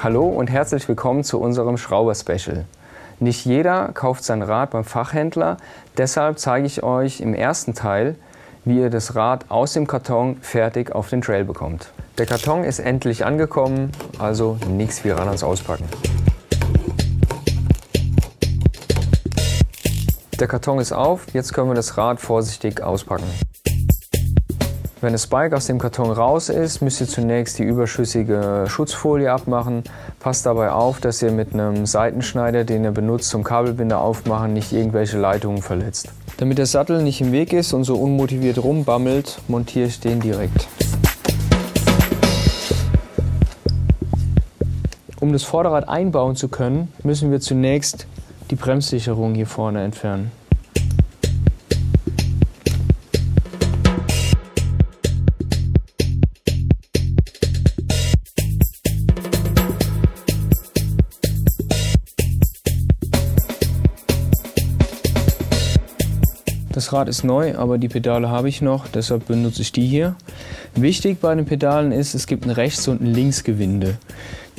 Hallo und herzlich willkommen zu unserem Schrauber-Special. Nicht jeder kauft sein Rad beim Fachhändler, deshalb zeige ich euch im ersten Teil, wie ihr das Rad aus dem Karton fertig auf den Trail bekommt. Der Karton ist endlich angekommen, also nichts wie ran ans Auspacken. Der Karton ist auf, jetzt können wir das Rad vorsichtig auspacken. Wenn das Bike aus dem Karton raus ist, müsst ihr zunächst die überschüssige Schutzfolie abmachen. Passt dabei auf, dass ihr mit einem Seitenschneider, den ihr benutzt zum Kabelbinder aufmachen, nicht irgendwelche Leitungen verletzt. Damit der Sattel nicht im Weg ist und so unmotiviert rumbammelt, montiere ich den direkt. Um das Vorderrad einbauen zu können, müssen wir zunächst die Bremssicherung hier vorne entfernen. Das Rad ist neu, aber die Pedale habe ich noch, deshalb benutze ich die hier. Wichtig bei den Pedalen ist, es gibt ein Rechts- und ein Linksgewinde.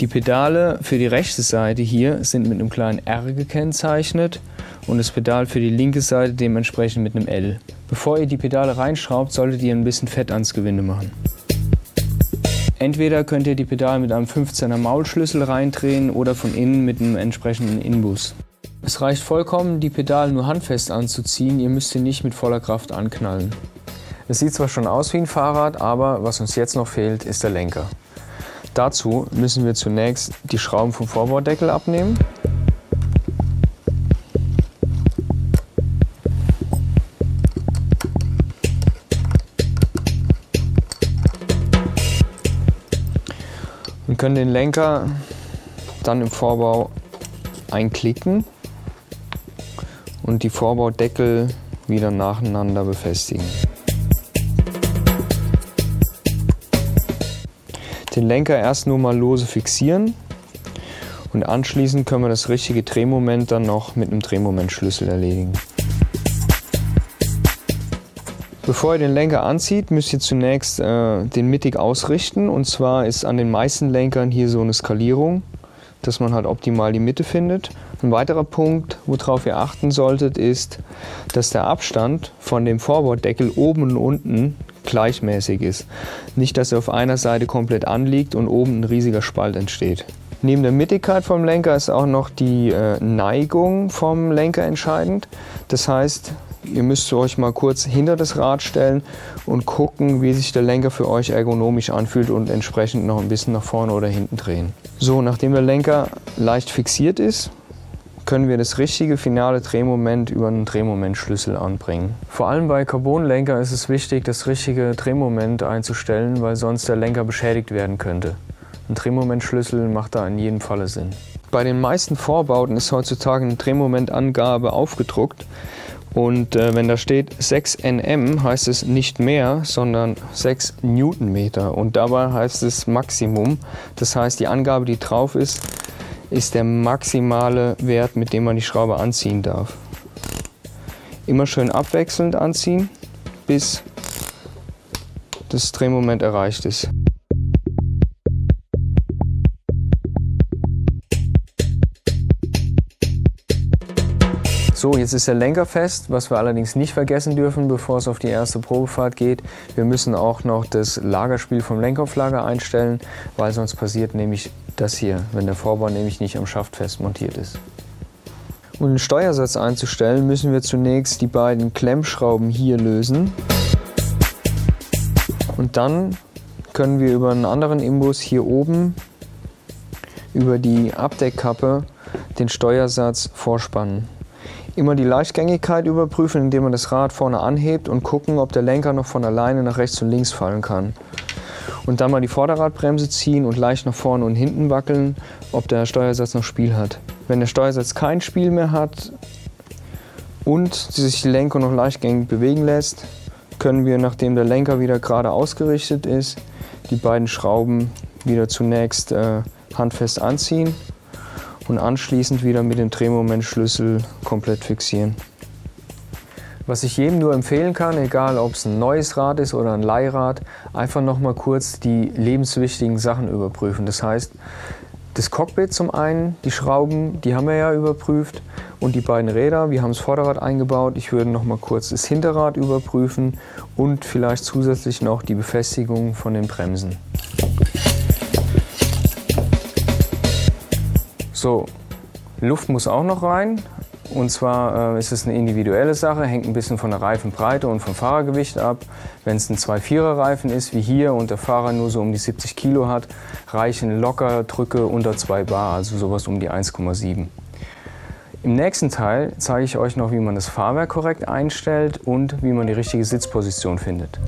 Die Pedale für die rechte Seite hier sind mit einem kleinen R gekennzeichnet und das Pedal für die linke Seite dementsprechend mit einem L. Bevor ihr die Pedale reinschraubt, solltet ihr ein bisschen Fett ans Gewinde machen. Entweder könnt ihr die Pedale mit einem 15er Maulschlüssel reindrehen oder von innen mit einem entsprechenden Inbus. Es reicht vollkommen, die Pedale nur handfest anzuziehen, ihr müsst sie nicht mit voller Kraft anknallen. Es sieht zwar schon aus wie ein Fahrrad, aber was uns jetzt noch fehlt, ist der Lenker. Dazu müssen wir zunächst die Schrauben vom Vorbaudeckel abnehmen. Und können den Lenker dann im Vorbau einklicken und die Vorbaudeckel wieder nacheinander befestigen. Den Lenker erst nur mal lose fixieren und anschließend können wir das richtige Drehmoment dann noch mit einem Drehmomentschlüssel erledigen. Bevor ihr den Lenker anzieht, müsst ihr zunächst äh, den mittig ausrichten. Und zwar ist an den meisten Lenkern hier so eine Skalierung, dass man halt optimal die Mitte findet. Ein weiterer Punkt, worauf ihr achten solltet, ist, dass der Abstand von dem Vorbaudeckel oben und unten gleichmäßig ist. Nicht, dass er auf einer Seite komplett anliegt und oben ein riesiger Spalt entsteht. Neben der Mittigkeit vom Lenker ist auch noch die äh, Neigung vom Lenker entscheidend. Das heißt, ihr müsst euch mal kurz hinter das Rad stellen und gucken, wie sich der Lenker für euch ergonomisch anfühlt und entsprechend noch ein bisschen nach vorne oder hinten drehen. So, nachdem der Lenker leicht fixiert ist, können wir das richtige finale Drehmoment über einen Drehmomentschlüssel anbringen. Vor allem bei Carbonlenker ist es wichtig, das richtige Drehmoment einzustellen, weil sonst der Lenker beschädigt werden könnte. Ein Drehmomentschlüssel macht da in jedem Falle Sinn. Bei den meisten Vorbauten ist heutzutage eine Drehmomentangabe aufgedruckt. Und äh, wenn da steht 6 Nm, heißt es nicht mehr, sondern 6 Newtonmeter. Und dabei heißt es Maximum. Das heißt, die Angabe, die drauf ist, ist der maximale Wert, mit dem man die Schraube anziehen darf. Immer schön abwechselnd anziehen, bis das Drehmoment erreicht ist. So, jetzt ist der Lenker fest. Was wir allerdings nicht vergessen dürfen, bevor es auf die erste Probefahrt geht, wir müssen auch noch das Lagerspiel vom Lenkauflager einstellen, weil sonst passiert nämlich das hier, wenn der Vorbau nämlich nicht am Schaft fest montiert ist. Um den Steuersatz einzustellen, müssen wir zunächst die beiden Klemmschrauben hier lösen. Und dann können wir über einen anderen Imbus hier oben über die Abdeckkappe den Steuersatz vorspannen. Immer die Leichtgängigkeit überprüfen, indem man das Rad vorne anhebt und gucken, ob der Lenker noch von alleine nach rechts und links fallen kann. Und dann mal die Vorderradbremse ziehen und leicht nach vorne und hinten wackeln, ob der Steuersatz noch Spiel hat. Wenn der Steuersatz kein Spiel mehr hat und sich die Lenkung noch leichtgängig bewegen lässt, können wir, nachdem der Lenker wieder gerade ausgerichtet ist, die beiden Schrauben wieder zunächst äh, handfest anziehen und anschließend wieder mit dem Drehmomentschlüssel komplett fixieren. Was ich jedem nur empfehlen kann, egal ob es ein neues Rad ist oder ein Leihrad, einfach noch mal kurz die lebenswichtigen Sachen überprüfen. Das heißt, Das Cockpit zum einen, die Schrauben, die haben wir ja überprüft und die beiden Räder, wir haben das Vorderrad eingebaut. Ich würde noch mal kurz das Hinterrad überprüfen und vielleicht zusätzlich noch die Befestigung von den Bremsen. So, Luft muss auch noch rein. Und zwar äh, ist es eine individuelle Sache, hängt ein bisschen von der Reifenbreite und vom Fahrergewicht ab. Wenn es ein 2-4er Reifen ist, wie hier, und der Fahrer nur so um die 70 Kilo hat, reichen locker Drücke unter 2 Bar, also sowas um die 1,7. Im nächsten Teil zeige ich euch noch, wie man das Fahrwerk korrekt einstellt und wie man die richtige Sitzposition findet.